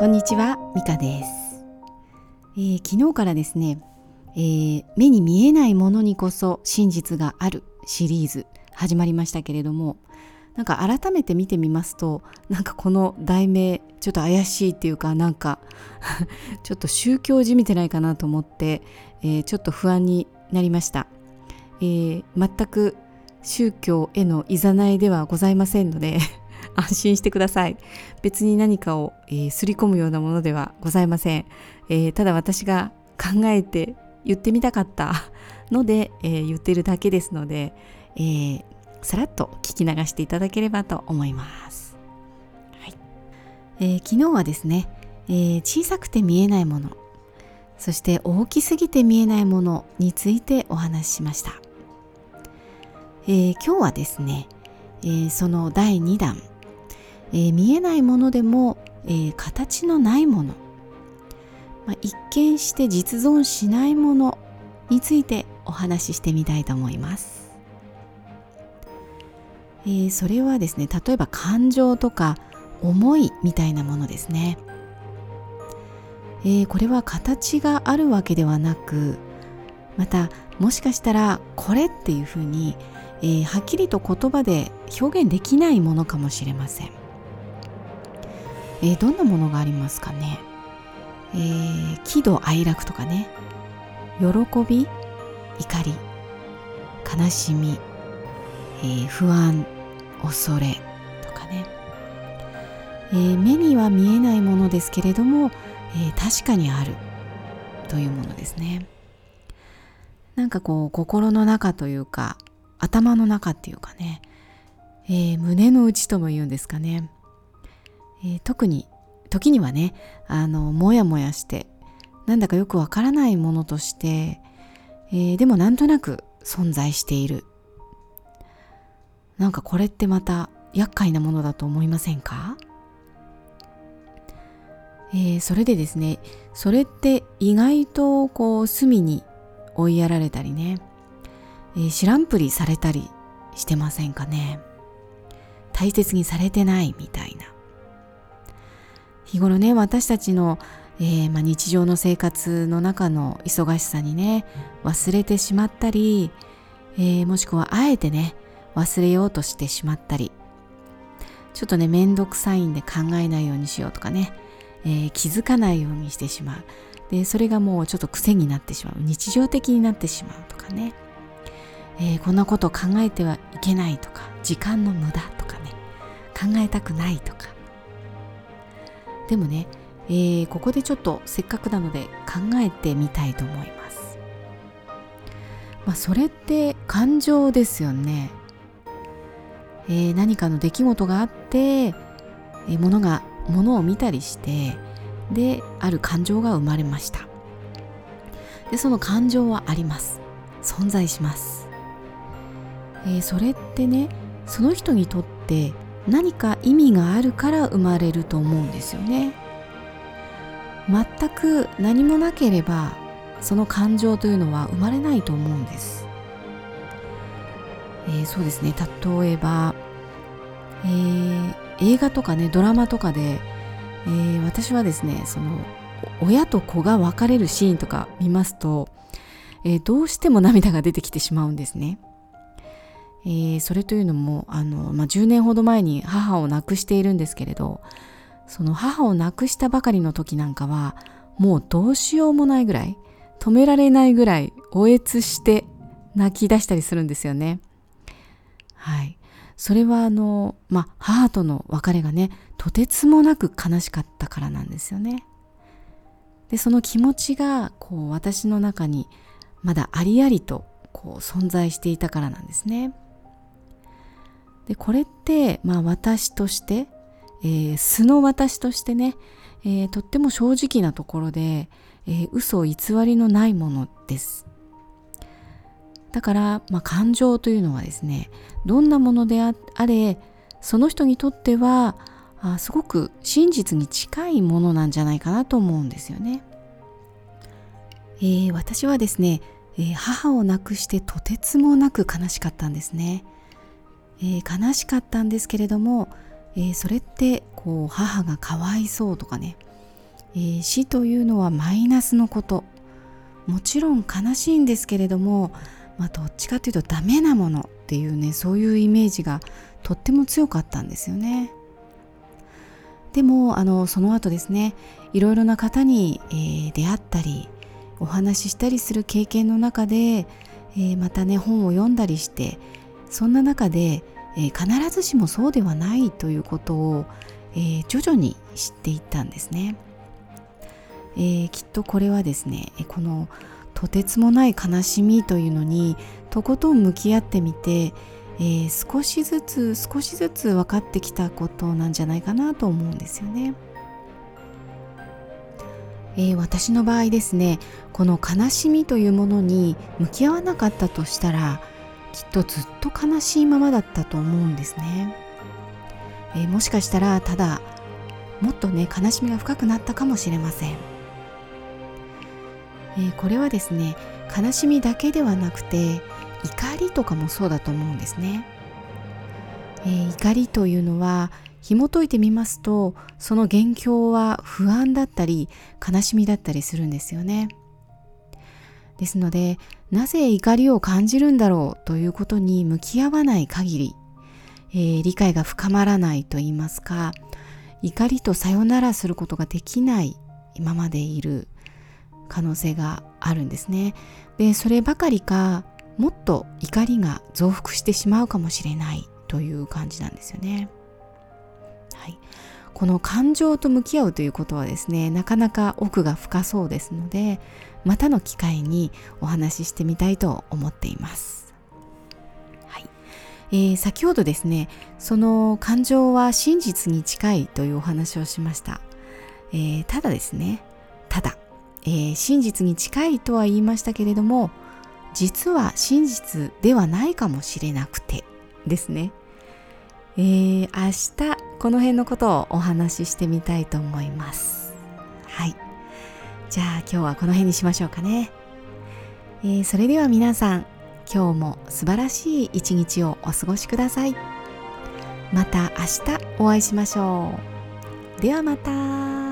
こんにちは、ミカです、えー、昨日からですね、えー、目に見えないものにこそ真実があるシリーズ始まりましたけれどもなんか改めて見てみますとなんかこの題名ちょっと怪しいっていうかなんか ちょっと宗教じみてないかなと思って、えー、ちょっと不安になりました、えー、全く宗教へのいざないではございませんので安心してください。別に何かを、えー、すり込むようなものではございません、えー、ただ私が考えて言ってみたかった ので、えー、言ってるだけですので、えー、さらっと聞き流していただければと思います、はい。えー、昨日はですね、えー、小さくて見えないものそして大きすぎて見えないものについてお話ししました、えー、今日はですね、えー、その第2弾えー、見えないものでも、えー、形のないもの、まあ、一見して実存しないものについてお話ししてみたいと思います、えー、それはですね例えば感情とか思いみたいなものですね、えこれは形があるわけではなくまたもしかしたらこれっていうふうに、えはっきりと言葉で表現できないものかもしれません。えー、どんなものがありますかね、えー、喜怒哀楽とかね。喜び怒り悲しみ、えー、不安恐れとかね、えー、目には見えないものですけれども、えー、確かにあるというものですね。なんかこう心の中というか頭の中っていうかね、え、胸の内とも言うんですかね。えー、特に時にはねあのもやもやしてなんだかよくわからないものとして、えー、でもなんとなく存在している。なんかこれってまた厄介なものだと思いませんか、えー、それでですねそれって意外とこう隅に追いやられたりね、えー、知らんぷりされたりしてませんかね？大切にされてないみたいな。日頃ね私たちの、えー、まあ、日常の生活の中の忙しさにね忘れてしまったり、えー、もしくはあえてね忘れようとしてしまったり。ちょっとねめんどくさいんで考えないようにしようとかね、えー、気づかないようにしてしまう。でそれがもうちょっと癖になってしまう。日常的になってしまうとかね、えこんなこと考えてはいけないとか時間の無駄とかね。考えたくないとか。でもね、えー、ここでちょっとせっかくなので考えてみたいと思います。まあ、それって感情ですよね。えー、何かの出来事があって、えー、物が物を見たりしてである感情が生まれましたでその感情はあります存在します、えー、それってねその人にとって何か意味があるから生まれると思うんですよね。全く何もなければその感情というのは生まれないと思うんです、えー、そうですね。例えば、えー、映画とかねドラマとかで、えー、私はですねその親と子が別れるシーンとか見ますと、えどうしても涙が出てきてしまうんですね。えー、それというのもあの、まあ、10年ほど前に母を亡くしているんですけれどその母を亡くしたばかりの時なんかはもうどうしようもないぐらい止められないぐらいおえつして泣き出したりするんですよね。はい。それはあの、まあ、母との別れがね、とてつもなく悲しかったからなんですよね。で、その気持ちが、こう、私の中にまだありありと、こう、存在していたからなんですね。でこれって、まあ、私として、えー、素の私としてね、えー、とっても正直なところで、えー、嘘偽りのないものです。だから、まあ、感情というのはですねどんなものであれその人にとってはあすごく真実に近いものなんじゃないかなと思うんですよね、えー、私はですね、えー、母を亡くしてとてつもなく悲しかったんですね。えー、悲しかったんですけれども、えー、それってこう母がかわいそうとかね、えー、死というのはマイナスのこと。もちろん悲しいんですけれども、まあ、どっちかというとダメなものっていうねそういうイメージがとっても強かったんですよね。でもあのその後ですねいろいろな方に、えー、出会ったりお話ししたりする経験の中で、えー、またね本を読んだりしてそんな中で、えー、必ずしもそうではないということを、え徐々に知っていったんですね。えきっとこれはですねこのとてつもない悲しみというのにとことん向き合ってみて、え、少しずつ少しずつ分かってきたことなんじゃないかなと思うんですよね。えー、私の場合ですねこの悲しみというものに向き合わなかったとしたらきっとずっと悲しいままだったと思うんですね、えー、もしかしたらただもっとね悲しみが深くなったかもしれません、えー、これはですね悲しみだけではなくて怒りとかもそうだと思うんですね、えー、怒りというのは紐解いてみますとその元凶は不安だったり悲しみだったりするんですよね。ですのでなぜ怒りを感じるんだろうということに向き合わない限り、えー、理解が深まらないと言いますか怒りとさよならすることができないままでいる可能性があるんですねでそればかりかもっと怒りが増幅してしまうかもしれないという感じなんですよね。はい、この感情と向き合うということはですねなかなか奥が深そうですのでまたの機会にお話ししてみたいと思っています。はいえー、先ほどですねその感情は真実に近いというお話をしました。えー、ただですねただ、えー、真実に近いとは言いましたけれども実は真実ではないかもしれなくてですね。えー、明日この辺のことをお話ししてみたいと思います。はい。じゃあ今日はこの辺にしましょうかね。えー、それでは皆さん、今日も素晴らしい一日をお過ごしください。また明日お会いしましょう。ではまた。